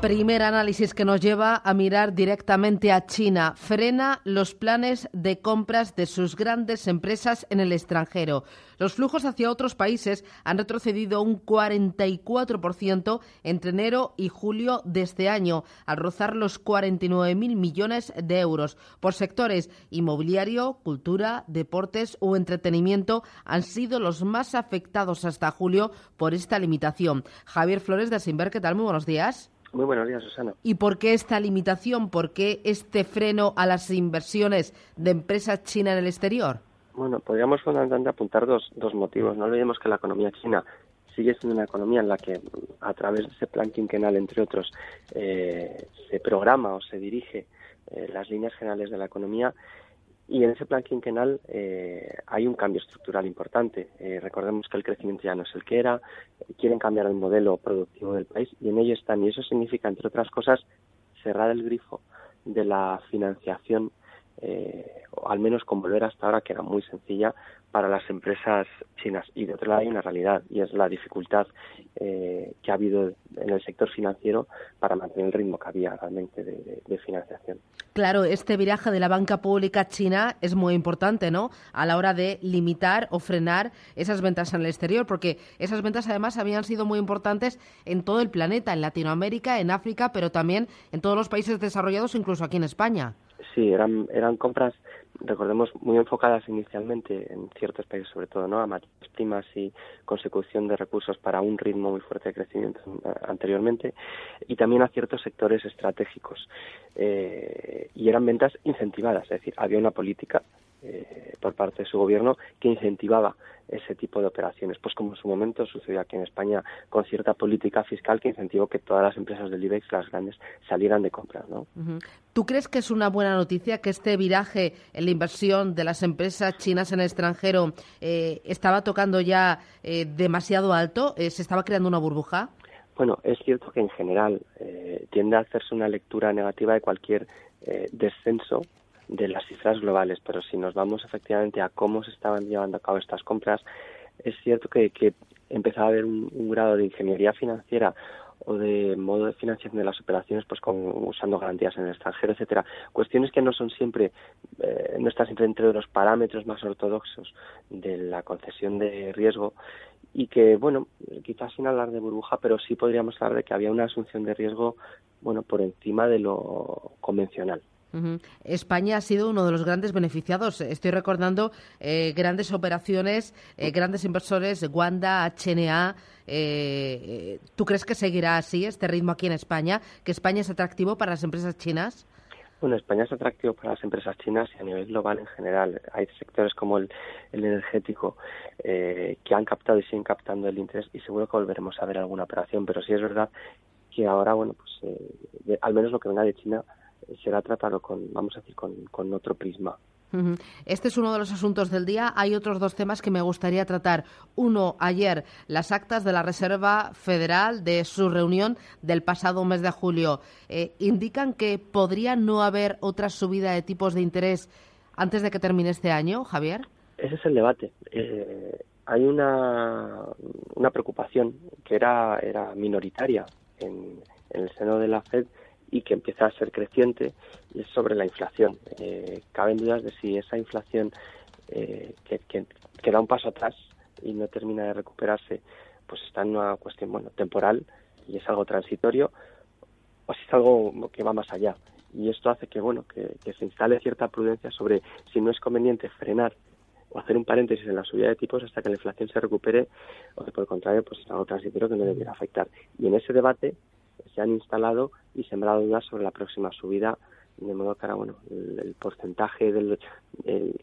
Primer análisis que nos lleva a mirar directamente a China. Frena los planes de compras de sus grandes empresas en el extranjero. Los flujos hacia otros países han retrocedido un 44% entre enero y julio de este año, al rozar los 49.000 millones de euros. Por sectores, inmobiliario, cultura, deportes o entretenimiento han sido los más afectados hasta julio por esta limitación. Javier Flores de Sinver, ¿qué tal? Muy buenos días. Muy buenos días, Susana. ¿Y por qué esta limitación? ¿Por qué este freno a las inversiones de empresas chinas en el exterior? Bueno, podríamos fundamentalmente apuntar dos, dos motivos. No olvidemos que la economía china sigue siendo una economía en la que a través de ese plan quinquenal, entre otros, eh, se programa o se dirige eh, las líneas generales de la economía y en ese plan quinquenal eh, hay un cambio estructural importante. Eh, recordemos que el crecimiento ya no es el que era, quieren cambiar el modelo productivo del país y en ello están. Y eso significa, entre otras cosas, cerrar el grifo de la financiación eh, o al menos con volver hasta ahora, que era muy sencilla para las empresas chinas. Y de otro lado hay una realidad, y es la dificultad eh, que ha habido en el sector financiero para mantener el ritmo que había realmente de, financiación. Claro, este viraje de la banca pública china es muy importante, ¿no? A la hora de limitar o frenar esas ventas en el exterior, porque esas ventas además habían sido muy importantes en todo el planeta, en Latinoamérica, en África, pero también en todos los países desarrollados, incluso aquí en España. Sí, eran, eran compras, recordemos, muy enfocadas inicialmente en ciertos países, sobre todo, ¿no? A materias primas y consecución de recursos para un ritmo muy fuerte de crecimiento eh, anteriormente, y también a ciertos sectores estratégicos. Eh, y eran ventas incentivadas, es decir, había una política eh, por parte de su gobierno que incentivaba ese tipo de operaciones, pues como en su momento sucedió aquí en España con cierta política fiscal que incentivó que todas las empresas del IBEX, las grandes, salieran de compras. ¿no? ¿Tú crees que es una buena noticia que este viraje en la inversión de las empresas chinas en el extranjero eh, estaba tocando ya eh, demasiado alto? ¿Se estaba creando una burbuja? Bueno, es cierto que en general tiende a hacerse una lectura negativa de cualquier descenso de las cifras globales, pero si nos vamos efectivamente a cómo se estaban llevando a cabo estas compras, es cierto que, que empezaba a haber un, grado de ingeniería financiera o de modo de financiación de las operaciones pues con, usando garantías en el extranjero, etcétera. Cuestiones que no son siempre, eh, no están siempre entre los parámetros más ortodoxos de la concesión de riesgo y que, bueno, quizás sin hablar de burbuja, pero sí podríamos hablar de que había una asunción de riesgo, bueno, por encima de lo convencional. España ha sido uno de los grandes beneficiados. Estoy recordando eh, grandes operaciones, eh, grandes inversores, Wanda, HNA. Eh, ¿Tú crees que seguirá así este ritmo aquí en España? ¿Que España es atractivo para las empresas chinas? Bueno, España es atractivo para las empresas chinas y a nivel global en general. Hay sectores como el, energético que han captado y siguen captando el interés y seguro que volveremos a ver alguna operación. Pero sí es verdad que ahora, bueno, pues al menos lo que venga de China será tratado con, vamos a decir, con, otro prisma. Este es uno de los asuntos del día. Hay otros dos temas que me gustaría tratar. Uno, ayer, las actas de la Reserva Federal de su reunión del pasado mes de julio eh, indican que podría no haber otra subida de tipos de interés antes de que termine este año, Javier. Ese es el debate. Eh, hay una, una preocupación que era, era minoritaria en, en el seno de la Fed y que empieza a ser creciente es sobre la inflación. Eh, caben dudas de si esa inflación eh, que, da un paso atrás y no termina de recuperarse, pues está en una cuestión bueno temporal y es algo transitorio o si es algo que va más allá. Y esto hace que bueno que, se instale cierta prudencia sobre si no es conveniente frenar o hacer un paréntesis en la subida de tipos hasta que la inflación se recupere o que por el contrario pues es algo transitorio que no debiera afectar. Y en ese debate se han instalado y sembrado dudas sobre la próxima subida, de modo que ahora, bueno, el, porcentaje del,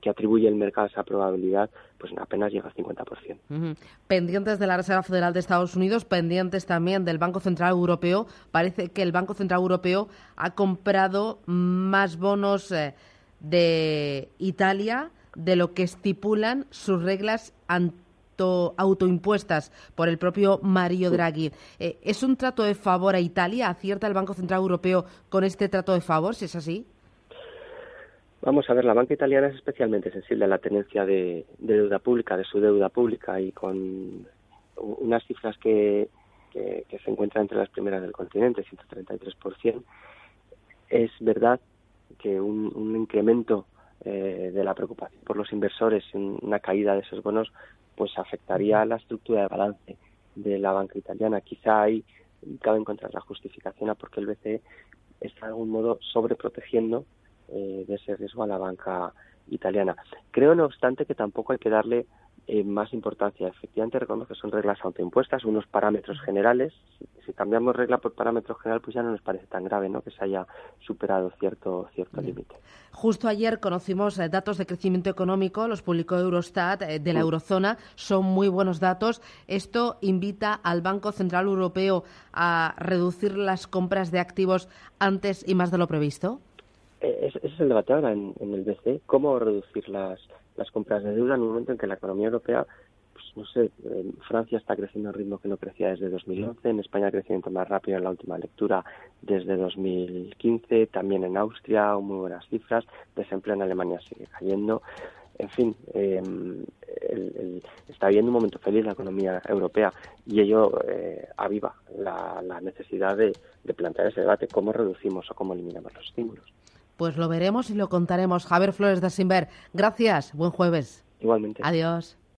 que atribuye el mercado a esa probabilidad, pues apenas llega al 50%. Pendientes de la Reserva Federal de Estados Unidos, pendientes también del Banco Central Europeo, parece que el Banco Central Europeo ha comprado más bonos eh, de Italia de lo que estipulan sus reglas autoimpuestas por el propio Mario Draghi. Eh, ¿Es un trato de favor a Italia? ¿Acierta el Banco Central Europeo con este trato de favor, si es así? Vamos a ver, la banca italiana es especialmente sensible a la tenencia de, deuda pública, de su deuda pública, y con unas cifras que, que, se encuentran entre las primeras del continente, 133%. Es verdad que un, incremento eh, de la preocupación por los inversores, una caída de esos bonos, pues afectaría a la estructura de balance de la banca italiana. Quizá ahí cabe encontrar la justificación a por qué el BCE está de algún modo sobreprotegiendo eh, de ese riesgo a la banca italiana. Creo, no obstante, que tampoco hay que darle eh, más importancia. Efectivamente, reconozco que son reglas autoimpuestas, unos parámetros generales. Si, cambiamos regla por parámetro general, pues ya no nos parece tan grave ¿no? que se haya superado cierto, cierto límite. Justo ayer conocimos eh, datos de crecimiento económico, los publicó Eurostat eh, de la eurozona. Son muy buenos datos. Esto invita al Banco Central Europeo a reducir las compras de activos antes y más de lo previsto. Ese es el debate ahora en, en el BCE. ¿Cómo reducir las las compras de deuda en un momento en que la economía europea, pues no sé, en Francia está creciendo a un ritmo que no crecía desde 2011, en España crecimiento más rápido en la última lectura desde 2015, también en Austria, muy buenas cifras, desempleo en Alemania sigue cayendo. En fin, em, está viviendo un momento feliz la economía europea y ello eh, aviva la, necesidad de, de plantear ese debate, cómo reducimos o cómo eliminamos los estímulos. Pues lo veremos y lo contaremos. Javier Flores de Simber, gracias. Buen jueves. Igualmente. Adiós.